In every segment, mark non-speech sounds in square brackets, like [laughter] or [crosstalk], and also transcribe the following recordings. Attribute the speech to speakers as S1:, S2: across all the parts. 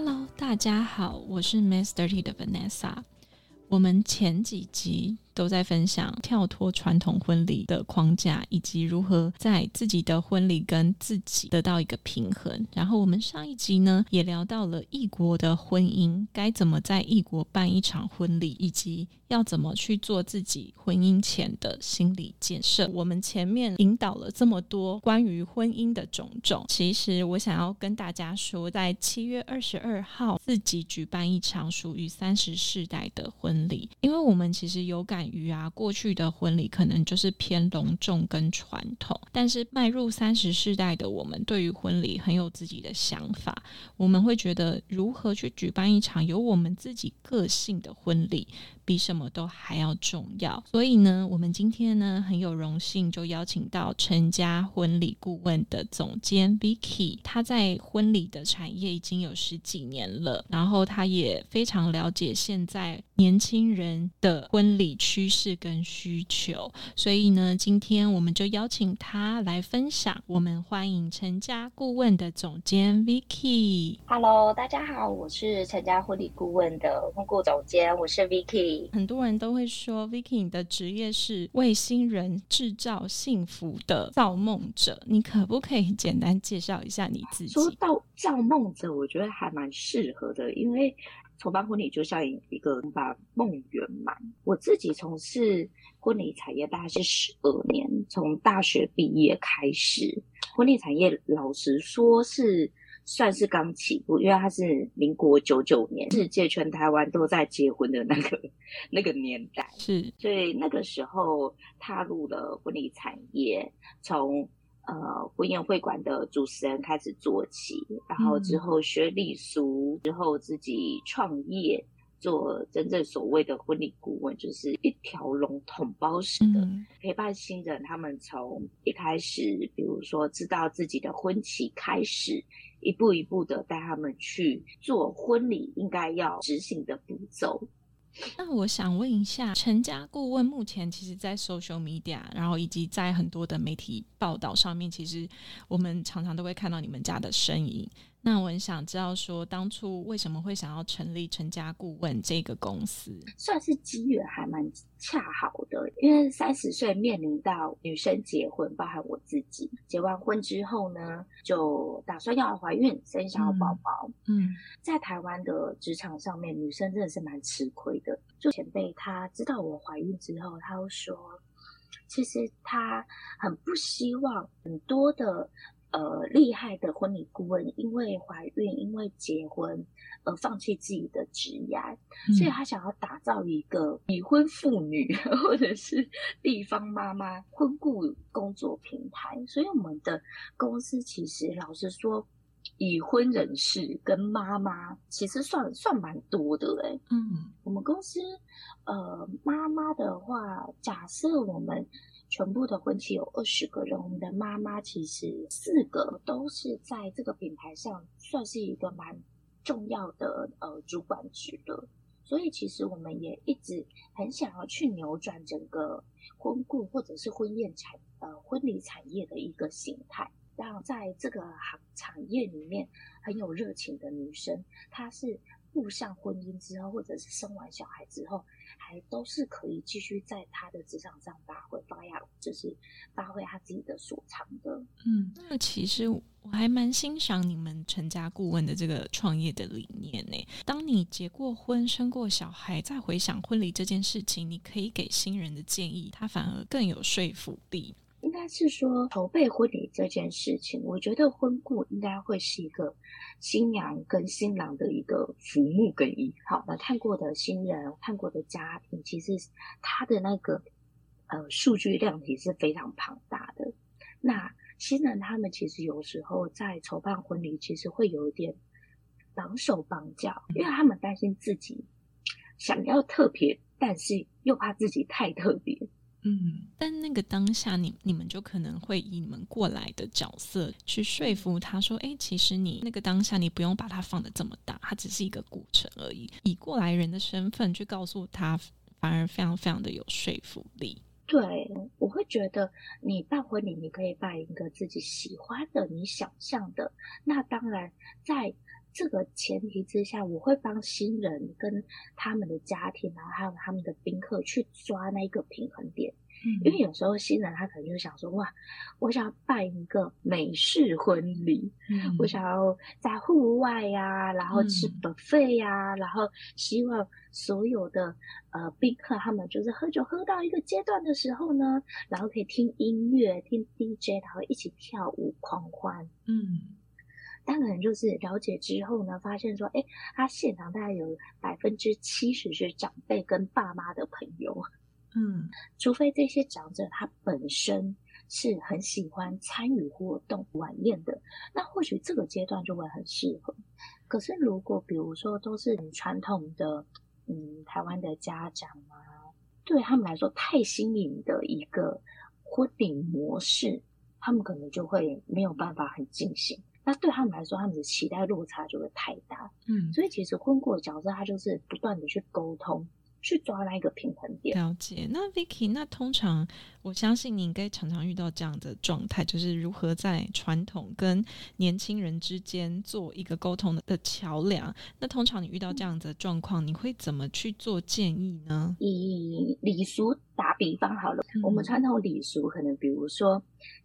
S1: Hello，大家好，我是 Miss Dirty 的 Vanessa。我们前几集都在分享跳脱传统婚礼的框架，以及如何在自己的婚礼跟自己得到一个平衡。然后我们上一集呢，也聊到了异国的婚姻该怎么在异国办一场婚礼，以及要怎么去做自己婚姻前的心理建设。我们前面引导了这么多关于婚姻的种种，其实我想要跟大家说，在七月二十二号自己举办一场属于三十世代的婚礼，因为我们其实有感于啊，过去的婚礼可能就是偏隆重跟传统，但是迈入三十世代的我们，对于婚礼很有自己的想法，我们会觉得如何去举办一场有我们自己个性的婚礼。比什么都还要重要，所以呢，我们今天呢很有荣幸就邀请到陈家婚礼顾问的总监 Vicky，他在婚礼的产业已经有十几年了，然后他也非常了解现在年轻人的婚礼趋势跟需求，所以呢，今天我们就邀请他来分享。我们欢迎陈家顾问的总监 Vicky。
S2: Hello，大家好，我是陈家婚礼顾问的婚顾总监，我是 Vicky。
S1: 很多人都会说，Vicky 你的职业是为新人制造幸福的造梦者。你可不可以简单介绍一下你自己？
S2: 说到造梦者，我觉得还蛮适合的，因为筹办婚礼就像一个把梦圆满。我自己从事婚礼产业大概是十二年，从大学毕业开始，婚礼产业老实说是。算是刚起步，因为他是民国九九年，世界全台湾都在结婚的那个那个年代，
S1: 是，
S2: 所以那个时候踏入了婚礼产业，从呃婚宴会馆的主持人开始做起，然后之后学礼俗，之后自己创业。做真正所谓的婚礼顾问，就是一条龙统包式的陪伴新人。他们从一开始，比如说知道自己的婚期开始，一步一步的带他们去做婚礼应该要执行的步骤。
S1: 那我想问一下，陈家顾问目前其实，在 social media，然后以及在很多的媒体报道上面，其实我们常常都会看到你们家的身影。那我很想知道，说当初为什么会想要成立成家顾问这个公司？
S2: 算是机缘还蛮恰好的，因为三十岁面临到女生结婚，包含我自己结完婚之后呢，就打算要怀孕生小宝宝。嗯，在台湾的职场上面，女生真的是蛮吃亏的。就前辈他知道我怀孕之后，他又说，其实他很不希望很多的。呃，厉害的婚礼顾问因为怀孕、因为结婚而放弃自己的职业，所以他想要打造一个已婚妇女 [laughs] 或者是地方妈妈婚顾工作平台。所以我们的公司其实老实说，已婚人士跟妈妈其实算算蛮多的哎。嗯，我们公司呃妈妈的话，假设我们。全部的婚期有二十个人，我们的妈妈其实四个都是在这个品牌上算是一个蛮重要的呃主管职的，所以其实我们也一直很想要去扭转整个婚顾或者是婚宴产呃婚礼产业的一个形态，让在这个行产业里面很有热情的女生，她是。步上婚姻之后，或者是生完小孩之后，还都是可以继续在他的职场上发挥，发扬就是发挥他自己的所长的。
S1: 嗯，那其实我还蛮欣赏你们成家顾问的这个创业的理念呢。当你结过婚、生过小孩，再回想婚礼这件事情，你可以给新人的建议，他反而更有说服力。
S2: 应该是说筹备婚礼这件事情，我觉得婚顾应该会是一个新娘跟新郎的一个服务跟依靠。那看过的新人，看过的家庭，其实他的那个呃数据量体是非常庞大的。那新人他们其实有时候在筹办婚礼，其实会有一点绑手绑脚，因为他们担心自己想要特别，但是又怕自己太特别。
S1: 嗯，但那个当下，你你们就可能会以你们过来的角色去说服他说：“哎，其实你那个当下，你不用把它放的这么大，它只是一个过程而已。”以过来人的身份去告诉他，反而非常非常的有说服力。
S2: 对，我会觉得你办婚礼，你可以办一个自己喜欢的、你想象的。那当然，在这个前提之下，我会帮新人跟他们的家庭，然后还有他们的宾客去抓那个平衡点。
S1: 嗯
S2: 因为有时候新人他可能就想说，哇，我想要办一个美式婚礼，
S1: 嗯
S2: 我想要在户外呀、然后吃
S1: 嗯。
S2: buffet 呀、然后希望所有的呃宾客他们就是喝酒喝到一个阶段的时候呢，然后可以听音乐、听 DJ，然后一起跳舞狂欢。
S1: 嗯。
S2: 但可能，就是了解之后呢，发现说，哎，他现场大概有百分之七十是长辈跟爸妈的朋友，
S1: 嗯
S2: 除非这些长者他本身是很喜欢参与活动晚宴的，那或许这个阶段就会很适合。可是如果比如说都是很传统的，嗯，台湾的家长啊，对他们来说太新颖的一个婚礼模式，他们可能就会没有办法很尽兴。那对他们来说，他们的期待落差就会太大。
S1: 嗯，
S2: 所以其实婚过的角色，他就是不断的去沟通，去抓那一个平衡点。
S1: 了解。那 Vicky，那通常我相信你应该常常遇到这样的状态，就是如何在传统跟年轻人之间做一个沟通的的桥梁。那通常你遇到这样的状况，你会怎么去做建议呢？
S2: 以礼俗打比方好了，
S1: 嗯
S2: 我们传统礼俗可能比如说，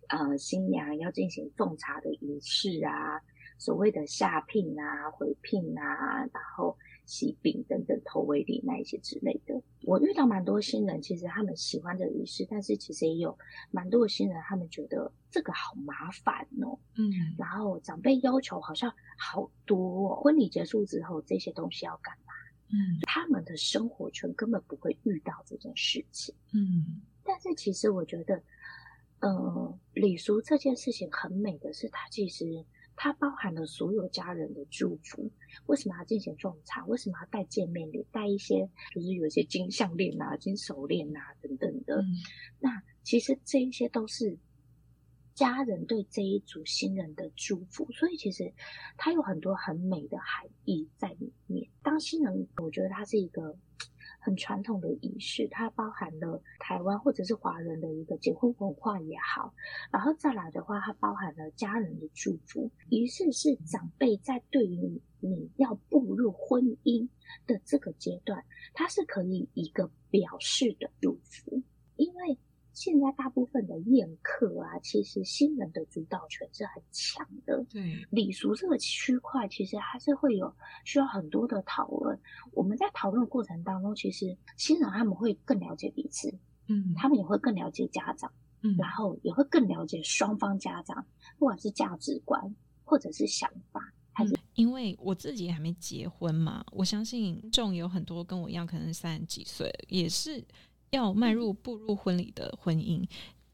S2: 呃，新娘要进行奉茶的仪式啊，所谓的下聘啊、回聘啊，然后喜饼等等头尾礼那一些之类的。我遇到蛮多新人，其实他们喜欢这个仪式，但是其实也有蛮多的新人，他们觉得这个好麻烦哦。
S1: 嗯
S2: 然后长辈要求好像好多、哦，婚礼结束之后这些东西要干嘛？
S1: 嗯
S2: 他们的生活圈根本不会遇到这件事情。
S1: 嗯
S2: 但是其实我觉得，呃，礼俗这件事情很美的是，它其实它包含了所有家人的祝福。为什么要进行种茶？为什么要戴见面礼？戴一些就是有一些金项链啊、金手链啊等等的。
S1: 嗯
S2: 那其实这一些都是家人对这一组新人的祝福，所以其实它有很多很美的含义在里面。当新人，我觉得它是一个很传统的仪式，它包含了台湾或者是华人的一个结婚文化也好，然后再来的话，它包含了家人的祝福。仪式是长辈在对于你要步入婚姻的这个阶段，它是可以一个表示的祝福，因为。现在大部分的宴客啊，其实新人的主导权是很强的。
S1: 对，
S2: 礼俗这个区块，其实还是会有需要很多的讨论。我们在讨论的过程当中，其实新人他们会更了解彼此，
S1: 嗯
S2: 他们也会更了解家长，
S1: 嗯
S2: 然后也会更了解双方家长，不管是价值观或者是想法，还是
S1: 因为我自己还没结婚嘛，我相信众有很多跟我一样，可能三十几岁，也是要迈入步入婚礼的婚姻。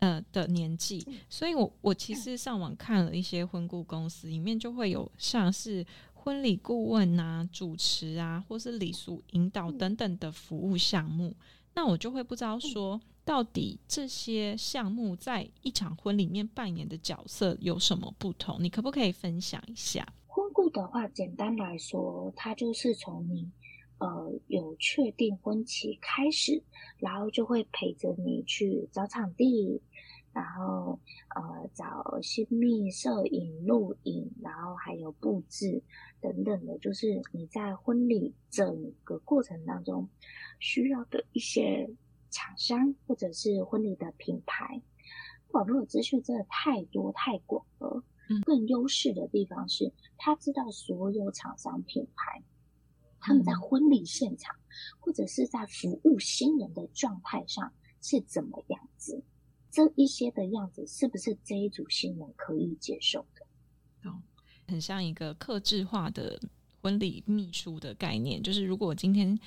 S1: 呃的年纪，所以我我其实上网看了一些婚顾公司，里面就会有像是婚礼顾问啊、主持啊，或是礼俗引导等等的服务项目。那我就会不知道说，到底这些项目在一场婚礼里面扮演的角色有什么不同？你可不可以分享一下？
S2: 婚顾的话，简单来说，它就是从你呃有确定婚期开始，然后就会陪着你去找场地，然后呃找新密、摄影、录影，然后还有布置等等的，就是你在婚礼整个过程当中需要的一些厂商或者是婚礼的品牌。网络的资讯真的太多太广了。更优势的地方是，他知道所有厂商品牌，他们在婚礼现场、或者是在服务新人的状态上是怎么样子，这一些的样子是不是这一组新人可以接受的？
S1: 很像一个克制化的婚礼秘书的概念，就是如果今天。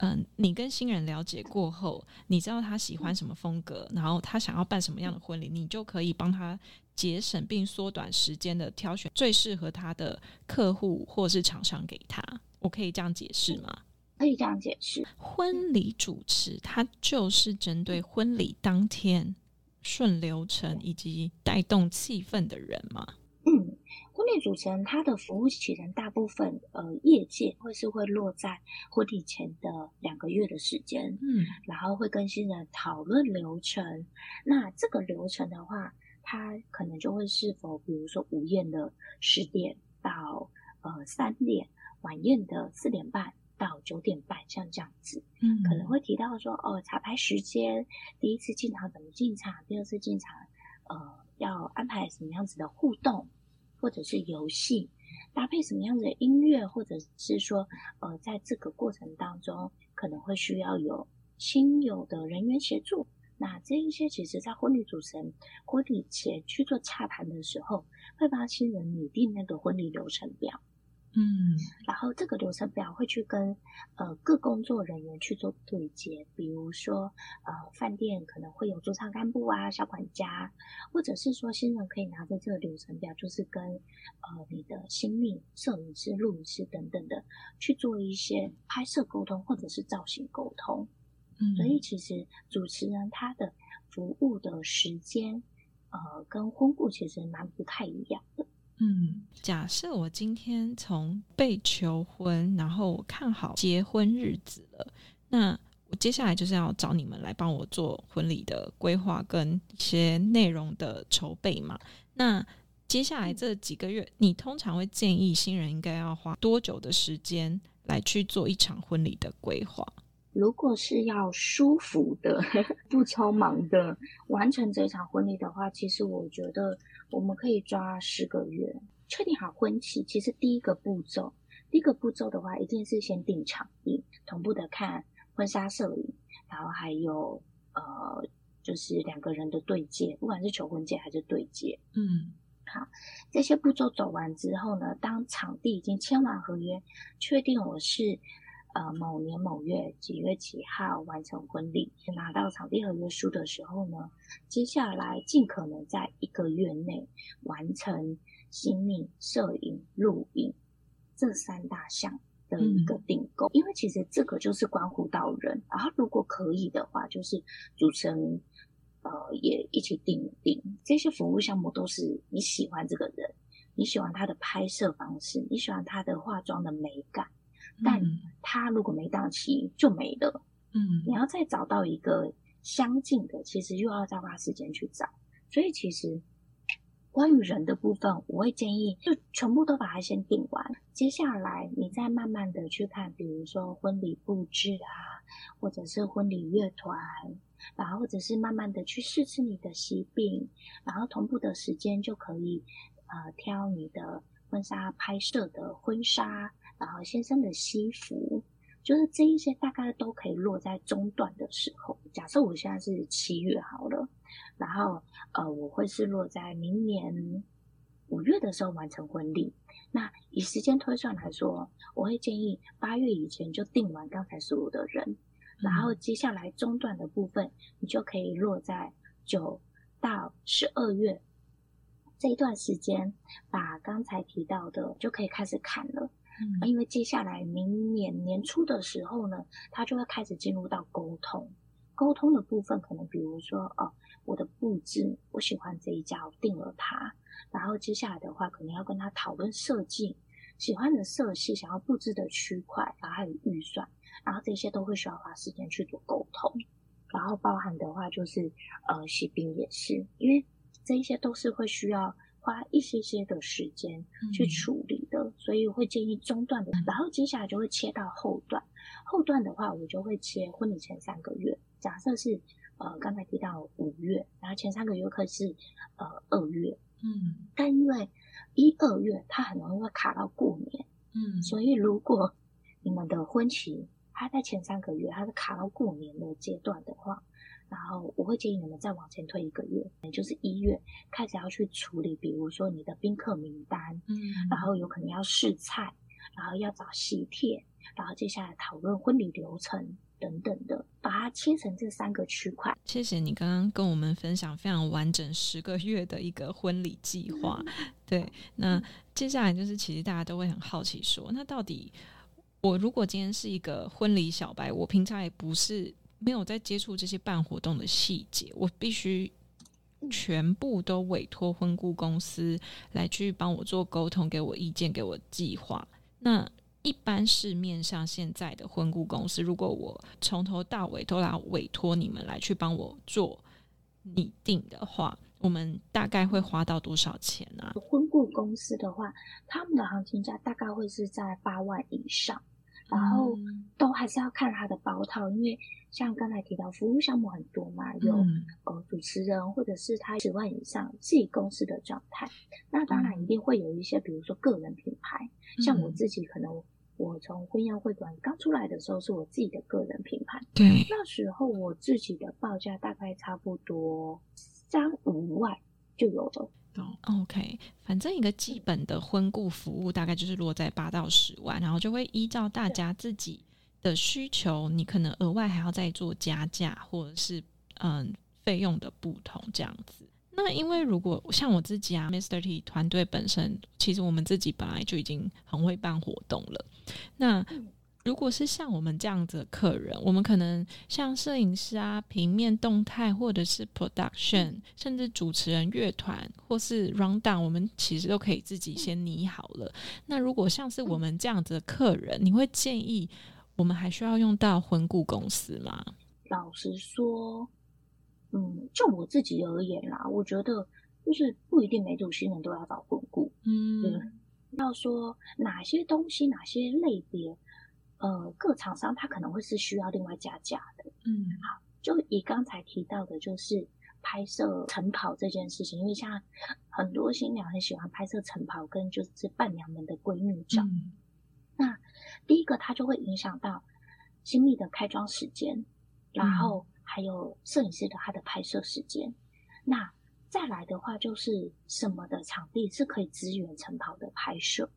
S1: 嗯，你跟新人了解过后，你知道他喜欢什么风格，然后他想要办什么样的婚礼，你就可以帮他节省并缩短时间的挑选最适合他的客户或是厂商给他。我可以这样解释吗？
S2: 可以这样解释。
S1: 婚礼主持它就是针对婚礼当天顺流程以及带动气氛的人嘛。
S2: 嗯，婚礼主持人他的服务期程大部分呃业界会是会落在婚礼前的两个月的时间，
S1: 嗯，
S2: 然后会跟新人讨论流程。那这个流程的话，它可能就会是否比如说午宴的十点到。呃三点，晚宴的四点半到九点半，像这样子，
S1: 嗯，
S2: 可能会提到说哦，彩排时间，第一次进场怎么进场，第二次进场，呃，要安排什么样子的互动，或者是游戏，搭配什么样子的音乐，或者是说，呃，在这个过程当中可能会需要有亲友的人员协助。那这一些其实，在婚礼主持人婚礼前去做洽谈的时候，会帮新人拟定那个婚礼流程表。
S1: 嗯，
S2: 然后这个流程表会去跟呃各工作人员去做对接，比如说呃饭店可能会有驻唱干部啊、小管家，或者是说新人可以拿着这个流程表，就是跟呃你的新密摄影师、录影师等等的去做一些拍摄沟通，或者是造型沟通。
S1: 嗯，
S2: 所以其实主持人他的服务的时间，呃，跟婚顾其实蛮不太一样的。
S1: 嗯，假设我今天从被求婚，然后我看好结婚日子了，那我接下来就是要找你们来帮我做婚礼的规划跟一些内容的筹备嘛。那接下来这几个月，你通常会建议新人应该要花多久的时间来去做一场婚礼的规划？
S2: 如果是要舒服的、[laughs] 不匆忙的完成这场婚礼的话，其实我觉得我们可以抓十个月，确定好婚期。其实第一个步骤，第一个步骤的话，一定是先定场地，同步的看婚纱摄影，然后还有呃，就是两个人的对接，不管是求婚戒还是对接。
S1: 嗯，
S2: 好，这些步骤走完之后呢，当场地已经签完合约，确定我是。呃，某年某月几月几号完成婚礼，拿到场地合约书的时候呢，接下来尽可能在一个月内完成新密、摄影、录影这三大项的一个订购，因为其实这个就是关乎到人。然后如果可以的话，就是主持人呃也一起订订这些服务项目，都是你喜欢这个人，你喜欢他的拍摄方式，你喜欢他的化妆的美感。但他如果没到期就没了，
S1: 嗯，
S2: 你要再找到一个相近的，其实又要再花时间去找。所以其实关于人的部分，我会建议就全部都把它先定完，接下来你再慢慢的去看，比如说婚礼布置啊，或者是婚礼乐团，然后或者是慢慢的去试吃你的喜饼，然后同步的时间就可以呃挑你的婚纱拍摄的婚纱。然后先生的西服，就是这一些大概都可以落在中段的时候。假设我现在是七月好了，然后呃，我会是落在明年五月的时候完成婚礼。那以时间推算来说，我会建议八月以前就定完刚才所有的人，然后接下来中段的部分，你就可以落在九到十二月这一段时间，把刚才提到的就可以开始砍了。因为接下来明年年初的时候呢，他就会开始进入到沟通。沟通的部分，可能比如说，哦，我的布置，我喜欢这一家，我定了它。然后接下来的话，可能要跟他讨论设计，喜欢的色系，想要布置的区块，然后还有预算，然后这些都会需要花时间去做沟通。然后包含的话，就是呃，喜宾也是，因为这一些都是会需要。花一些些的时间去处理的，所以我会建议中段的，然后接下来就会切到后段。后段的话，我就会切婚礼前三个月。假设是呃刚才提到五月，然后前三个月可是呃二月，
S1: 嗯，
S2: 但因为一二月它很容易会卡到过年，
S1: 嗯，
S2: 所以如果你们的婚期它在前三个月，它是卡到过年的阶段的话。然后我会建议你们再往前推一个月，也就是一月开始要去处理，比如说你的宾客名单，
S1: 嗯，
S2: 然后有可能要试菜，然后要找喜帖，然后接下来讨论婚礼流程等等的，把它切成这三个区块。
S1: 谢谢你刚刚跟我们分享非常完整十个月的一个婚礼计划。对，那接下来就是其实大家都会很好奇说，那到底我如果今天是一个婚礼小白，我平常也不是。没有在接触这些办活动的细节，我必须全部都委托婚顾公司来去帮我做沟通，给我意见，给我计划。那一般市面上现在的婚顾公司，如果我从头到尾都来委托你们来去帮我做拟定的话，我们大概会花到多少钱啊？
S2: 婚顾公司的话，他们的行情价大概会是在八万以上，然后都还是要看他的包套，因为像刚才提到服务项目很多嘛，有呃主持人或者是他十万以上自己公司的状态，那当然一定会有一些，比如说个人品牌，像我自己可能。我从婚宴会馆刚出来的时候，是我自己的个人品牌。
S1: 对，
S2: 那时候我自己的报价大概差不多三五万就有了。
S1: OK，反正一个基本的婚顾服务大概就是落在八到十万，然后就会依照大家自己的需求，你可能额外还要再做加价，或者是嗯费用的不同这样子。那因为如果像我自己啊，Mr. T 团队本身，其实我们自己本来就已经很会办活动了。那如果是像我们这样子的客人，我们可能像摄影师啊、平面动态，或者是 production，甚至主持人、乐团或是 rundown，我们其实都可以自己先拟好了。那如果像是我们这样子的客人，你会建议我们还需要用到婚顾公司吗？
S2: 老实说。嗯，就我自己而言啦，我觉得就是不一定每组新人都要找婚顾。嗯，要说哪些东西、哪些类别，呃，各厂商他可能会是需要另外加价的。嗯，好，就以刚才提到的，就是拍摄晨跑这件事情，因为像很多新娘很喜欢拍摄晨跑跟就是伴娘们的闺蜜照。那第一个，它就会影响到新密的开妆时间，然后。还有摄影师的他的拍摄时间，那再来的话就是什么的场地是可以支援晨跑的拍摄，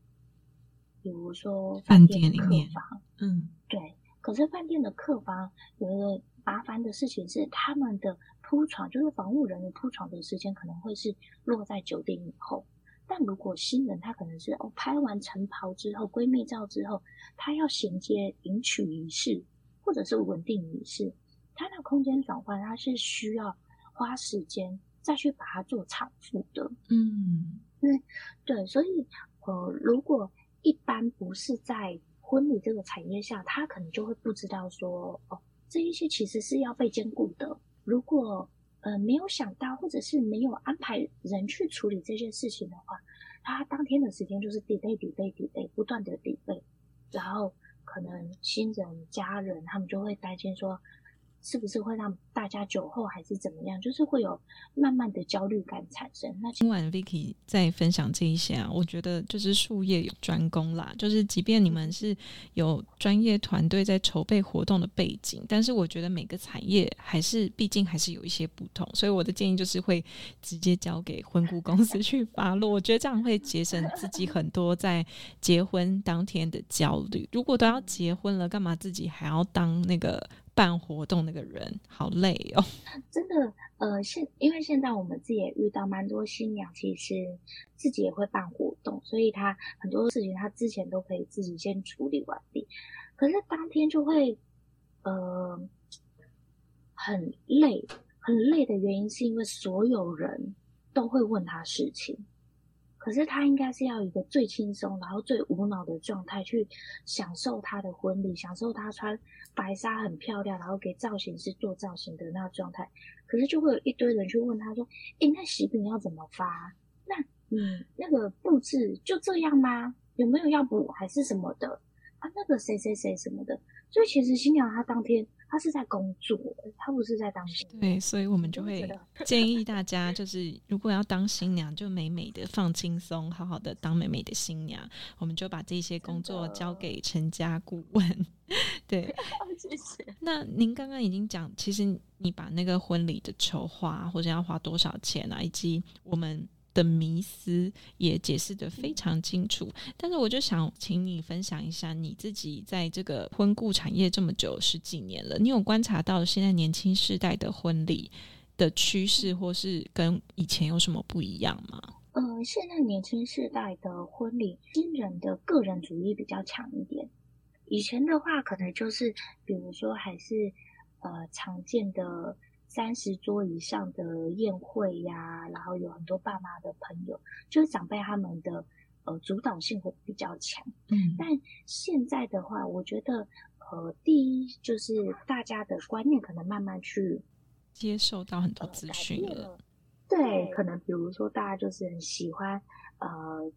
S2: 比如说饭店里面房，嗯，对。可是饭店的客房有一个麻烦的事情是，他们的铺床就是防务人员铺床的时间可能会是落在九点以后。但如果新人他可能是哦拍完晨袍之后闺蜜照之后，他要衔接迎娶仪式或者是稳定仪式。他的空间转换，他是需要花时间再去把它做偿付的。嗯，对对，所以呃，如果一般不是在婚礼这个产业下，他可能就会不知道说，哦，这一些其实是要被兼顾的。如果呃没有想到，或者是没有安排人去处理这件事情的话，他当天的时间就是 delay delay delay 不断的 delay，然后可能新人家人他们就会担心说。是不是会让大家酒后还是怎么样？就是会有慢慢的焦虑感产生。那
S1: 今晚 Vicky 在分享这一些啊，我觉得就是术业有专攻啦。就是即便你们是有专业团队在筹备活动的背景，但是我觉得每个产业还是毕竟还是有一些不同。所以我的建议就是会直接交给婚顾公司去发落。我觉得这样会节省自己很多在结婚当天的焦虑。如果都要结婚了，干嘛自己还要当那个？办活动那个人好累哦，
S2: 真的，呃，现因为现在我们自己也遇到蛮多新娘，其实自己也会办活动，所以他很多事情他之前都可以自己先处理完毕，可是当天就会，呃，很累，很累的原因是因为所有人都会问他事情。可是他应该是要一个最轻松，然后最无脑的状态去享受他的婚礼，享受他穿白纱很漂亮，然后给造型师做造型的那状态。可是就会有一堆人去问他说：“诶，那喜饼要怎么发？那嗯，那个布置就这样吗？有没有要补还是什么的？啊，那个谁谁谁什么的。”所以其实新娘她当天。她是在工作，她不是在当新娘。
S1: 对，所以我们就会 [laughs] 建议大家，就是如果要当新娘，就美美的放轻松，好好的当美美的新娘。我们就把这些工作交给成家顾问。对，[laughs]
S2: 谢谢。
S1: 那您刚刚已经讲，其实你把那个婚礼的筹划，或者要花多少钱啊，以及我们。的迷思也解释的非常清楚，但是我就想请你分享一下你自己在这个婚顾产业这么久十几年了，你有观察到现在年轻世代的婚礼的趋势，或是跟以前有什么不一样吗？
S2: 呃，现在年轻世代的婚礼，新人的个人主义比较强一点，以前的话可能就是比如说还是呃常见的。三十桌以上的宴会呀，然后有很多爸妈的朋友，就是长辈他们的呃主导性会比较强。嗯，但现在的话，我觉得呃，第一就是大家的观念可能慢慢去
S1: 接受到很多资讯了。
S2: 对，可能比如说大家就是很喜欢呃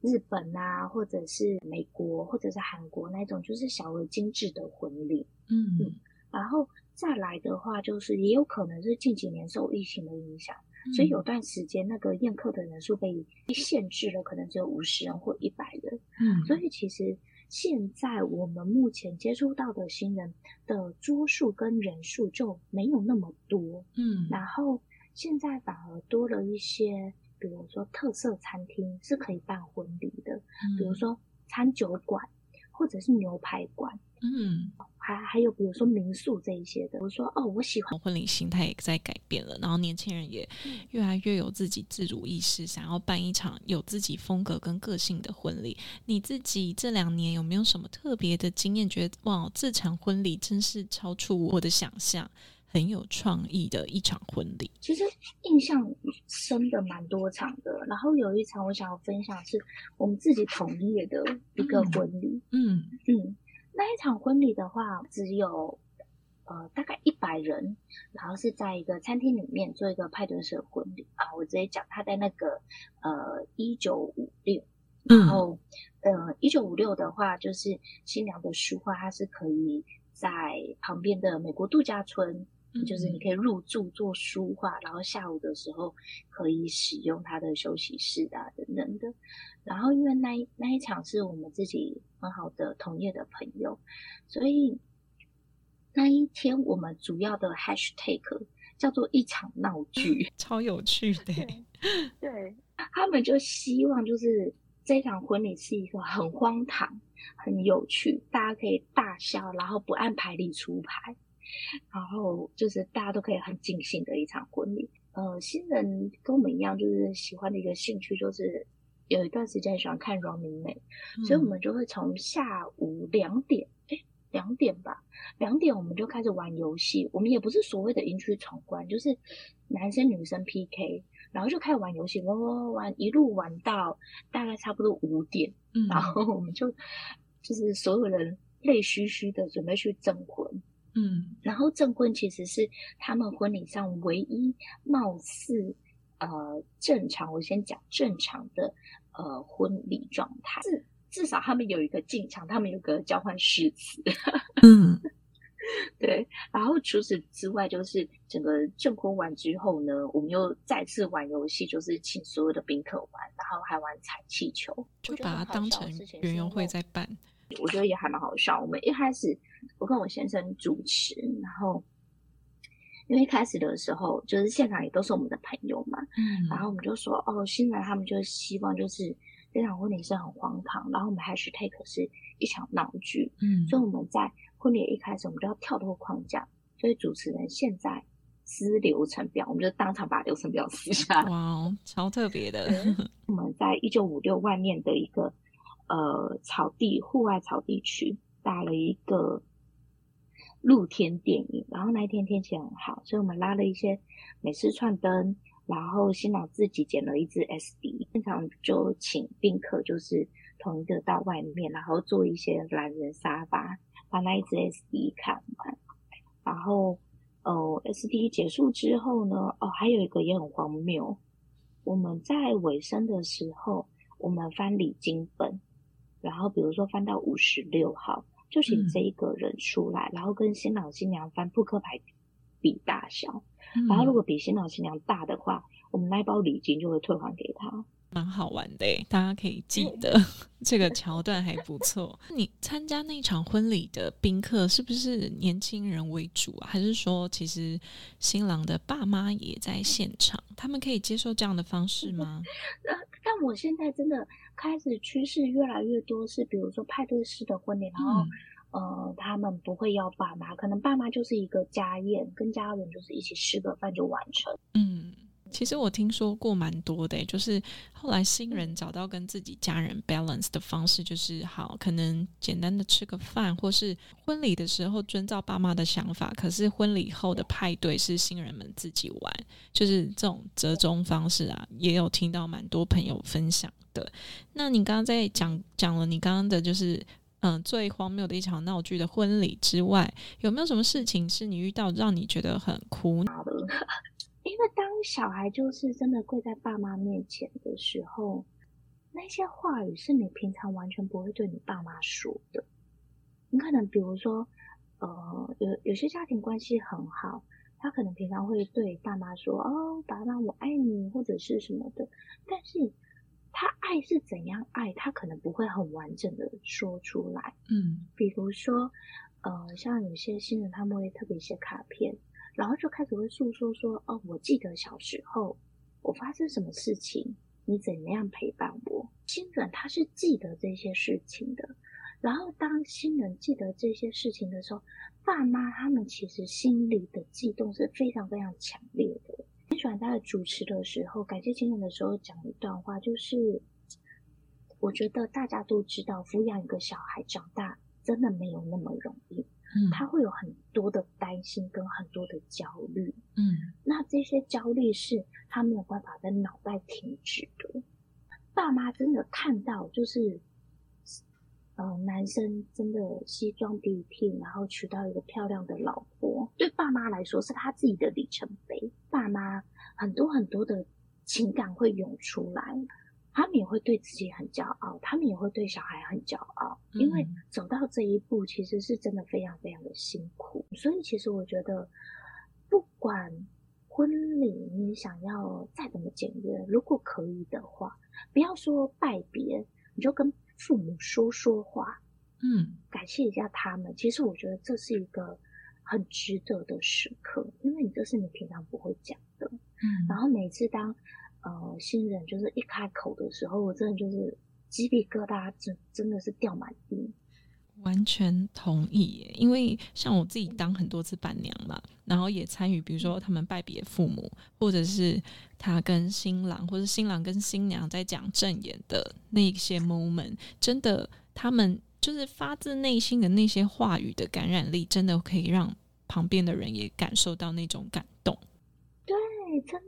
S2: 日本啊，或者是美国，或者是韩国那种，就是小而精致的婚礼。
S1: 嗯
S2: 嗯，然后再来的话，就是也有可能是近几年受疫情的影响，所以有段时间那个宴客的人数被限制了，可能只有五十人或一百人。
S1: 嗯，
S2: 所以其实现在我们目前接触到的新人的桌数跟人数就没有那么多。
S1: 嗯，
S2: 然后现在反而多了一些，比如说特色餐厅是可以办婚礼的，比如说餐酒馆或者是牛排馆。
S1: 嗯，
S2: 还还有比如说民宿这一些的，我说哦，我喜欢
S1: 婚礼形态也在改变了，然后年轻人也越来越有自己自主意识，想要办一场有自己风格跟个性的婚礼。你自己这两年有没有什么特别的经验？觉得哇，这场婚礼真是超出我的想象，很有创意的一场婚礼。
S2: 其实印象深的蛮多场的，然后有一场我想要分享是我们自己同业的一个婚礼，
S1: 嗯
S2: 嗯。那一场婚礼的话，只有呃大概一百人，然后是在一个餐厅里面做一个派对式的婚礼啊。我直接讲，他在那个呃一九五六，然后呃一九五六的话，就是新娘的书画，它是可以在旁边的美国度假村，就是你可以入住做书画，然后下午的时候可以使用他的休息室啊等等的。然后因为那一那一场是我们自己很好的同业的朋友，所以那一天我们主要的 hashtag 叫做一场闹剧，[laughs]
S1: 超有趣的。
S2: 对，他们就希望就是这场婚礼是一个很荒唐、很有趣，大家可以大笑，然后不按牌理出牌，然后就是大家都可以很尽兴的一场婚礼。呃，新人跟我们一样，就是喜欢的一个兴趣就是。有一段时间喜欢看 Running Man，所以我们就会从下午两点，哎，两点吧，两点我们就开始玩游戏。我们也不是所谓的营区闯关，就是男生女生 PK，然后就开始玩游戏，玩玩玩玩，一路玩到大概差不多五点，然后我们就就是所有人累嘘嘘的准备去征婚，
S1: 嗯，
S2: 然后证婚其实是他们婚礼上唯一貌似。呃，正常，我先讲正常的呃婚礼状态，至至少他们有一个进场，他们有个交换誓词，[laughs]
S1: 嗯，
S2: 对。然后除此之外，就是整个证婚完之后呢，我们又再次玩游戏，就是请所有的宾客玩，然后还玩踩气球，
S1: 就把它当成圆游会在办。
S2: 我觉得也还蛮好笑。我们一开始我跟我先生主持，然后。因为一开始的时候，就是现场也都是我们的朋友嘛，
S1: 嗯，
S2: 然后我们就说，哦，新人他们就希望就是这场婚礼是很荒唐，然后我们还是 take 是一场闹剧，
S1: 嗯，
S2: 所以我们在婚礼一开始，我们就要跳脱框架，所以主持人现在撕流程表，我们就当场把流程表撕下来，
S1: 哇，超特别的。
S2: 我们在一九五六外面的一个呃草地户外草地区打了一个。露天电影，然后那一天天气很好，所以我们拉了一些美式串灯，然后新郎自己捡了一支 SD，现场就请宾客就是同一个到外面，然后做一些懒人沙发，把那一支 SD 看完。然后哦，SD 结束之后呢，哦，还有一个也很荒谬，我们在尾声的时候，我们翻礼金本，然后比如说翻到五十六号。就请这一个人出来，然后跟新郎新娘翻扑克牌比大小，然后如果比新郎新娘大的话，我们那包礼金就会退还给他。
S1: 蛮好玩的，大家可以记得 [laughs] 这个桥段还不错。[laughs] 你参加那场婚礼的宾客是不是年轻人为主啊？还是说其实新郎的爸妈也在现场？他们可以接受这样的方式吗？[laughs]
S2: 呃，但我现在真的开始趋势越来越多是，比如说派对式的婚礼，然后呃，他们不会要爸妈，可能爸妈就是一个家宴，跟家人就是一起吃个饭就完成。
S1: 嗯。其实我听说过蛮多的，就是后来新人找到跟自己家人 balance 的方式，就是好，可能简单的吃个饭，或是婚礼的时候遵照爸妈的想法，可是婚礼后的派对是新人们自己玩，就是这种折中方式啊，也有听到蛮多朋友分享的。那你刚刚在讲讲了你刚刚的，就是嗯最荒谬的一场闹剧的婚礼之外，有没有什么事情是你遇到让你觉得很苦恼的？
S2: 因为当小孩就是真的跪在爸妈面前的时候，那些话语是你平常完全不会对你爸妈说的。你可能比如说，呃，有有些家庭关系很好，他可能平常会对爸妈说：“哦，爸妈我爱你”或者是什么的。但是他爱是怎样爱，他可能不会很完整的说出来。
S1: 嗯，
S2: 比如说，呃，像有些新人他们会特别写卡片。然后就开始会诉说说哦，我记得小时候我发生什么事情，你怎么样陪伴我。新人他是记得这些事情的。然后当新人记得这些事情的时候，爸妈他们其实心里的悸动是非常非常强烈的。很喜欢在主持的时候，感谢新人的时候讲一段话，就是我觉得大家都知道，抚养一个小孩长大真的没有那么容易。
S1: 嗯，
S2: 他会有很多的担心跟很多的焦虑，
S1: 嗯，
S2: 那这些焦虑是他没有办法在脑袋停止的。爸妈真的看到，就是，呃，男生真的西装笔挺，然后娶到一个漂亮的老婆，对爸妈来说是他自己的里程碑。爸妈很多很多的情感会涌出来。他们也会对自己很骄傲，他们也会对小孩很骄傲，因为走到这一步其实是真的非常非常的辛苦。所以，其实我觉得，不管婚礼你想要再怎么简约，如果可以的话，不要说拜别，你就跟父母说说话，
S1: 嗯，
S2: 感谢一下他们。其实我觉得这是一个很值得的时刻，因为你这是你平常不会讲的，
S1: 嗯，
S2: 然后每次当。呃，新人就是一开口的时候，我真的就是鸡皮疙瘩，真真的是掉满地。
S1: 完全同意，因为像我自己当很多次伴娘嘛，然后也参与，比如说他们拜别父母，或者是他跟新郎，或者新郎跟新娘在讲正言的那些 moment，真的，他们就是发自内心的那些话语的感染力，真的可以让旁边的人也感受到那种感
S2: 真。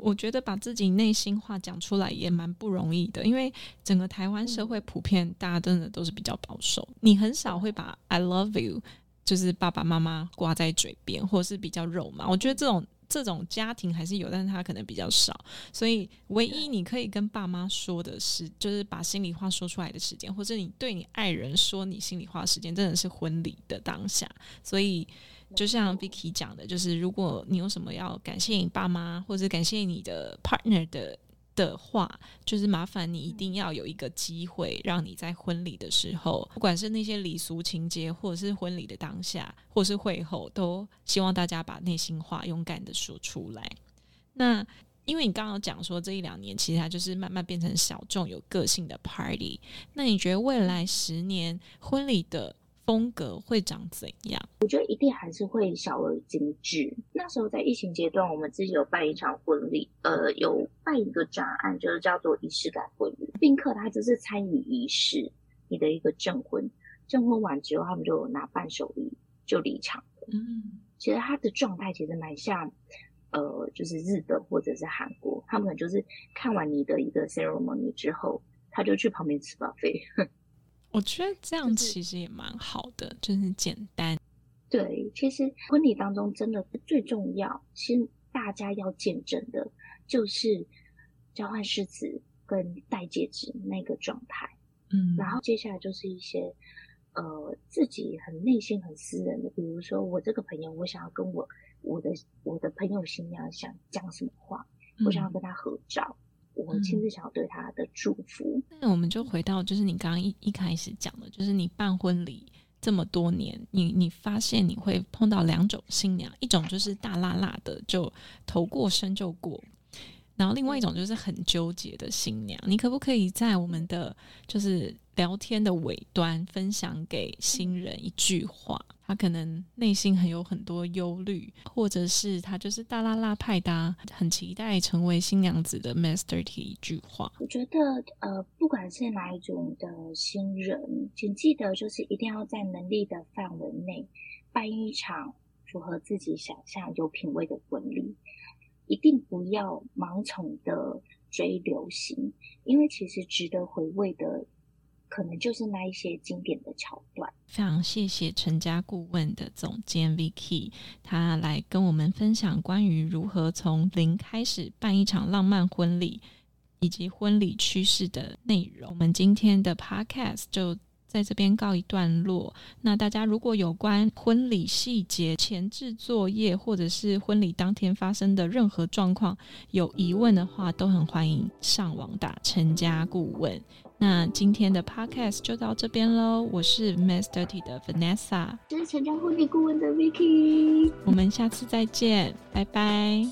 S1: 我觉得把自己内心话讲出来也蛮不容易的，因为整个台湾社会普遍大家真的都是比较保守，你很少会把 "I love you" 就是爸爸妈妈挂在嘴边，或者是比较肉麻。我觉得这种这种家庭还是有，但是他可能比较少。所以唯一你可以跟爸妈说的是，就是把心里话说出来的时间，或者你对你爱人说你心里话时间，真的是婚礼的当下。所以。就像 Vicky 讲的，就是如果你有什么要感谢你爸妈，或者感谢你的 partner 的的话，就是麻烦你一定要有一个机会，让你在婚礼的时候，不管是那些礼俗情节，或者是婚礼的当下，或是会后，都希望大家把内心话勇敢的说出来。那因为你刚刚讲说这一两年，其实它就是慢慢变成小众有个性的 party。那你觉得未来十年婚礼的？风格会长怎样？
S2: 我觉得一定还是会小而精致。那时候在疫情阶段，我们自己有办一场婚礼，呃，有办一个专案，就是叫做仪式感婚礼。宾客他就是参与仪式，你的一个证婚，证婚完之后，他们就拿伴手礼就离场了。
S1: 嗯，
S2: 其实他的状态其实蛮像，呃，就是日本或者是韩国，他们就是看完你的一个 ceremony 之后，他就去旁边吃 buffet。
S1: 我觉得这样其实也蛮好的，就是简单。
S2: 对，其实婚礼当中真的最重要，其实大家要见证的，就是交换誓词跟戴戒指那个状态。
S1: 嗯，
S2: 然后接下来就是一些呃自己很内心很私人的，比如说我这个朋友，我想要跟我我的我的朋友新娘想讲什么话，我想要跟他合照。我亲自想要对他的祝福。
S1: 那我们就回到，就是你刚刚一一开始讲的，就是你办婚礼这么多年，你你发现你会碰到两种新娘，一种就是大辣辣的，就头过身就过，然后另外一种就是很纠结的新娘。你可不可以在我们的就是聊天的尾端分享给新人一句话？他可能内心很有很多忧虑，或者是他就是大拉拉派的，很期待成为新娘子的 master T 一句话。
S2: 我觉得，呃，不管是哪一种的新人，请记得就是一定要在能力的范围内办一场符合自己想象、有品味的婚礼，一定不要盲从的追流行，因为其实值得回味的。可能就是那一些经典的桥段。
S1: 非常谢谢成家顾问的总监 Vicky，他来跟我们分享关于如何从零开始办一场浪漫婚礼，以及婚礼趋势的内容。我们今天的 Podcast 就。在这边告一段落。那大家如果有关婚礼细节、前置作业，或者是婚礼当天发生的任何状况有疑问的话，都很欢迎上网打成家顾问。那今天的 podcast 就到这边喽。我是 Master T 的 Vanessa，
S2: 这是全家婚礼顾问的 Vicky。
S1: 我们下次再见，拜拜。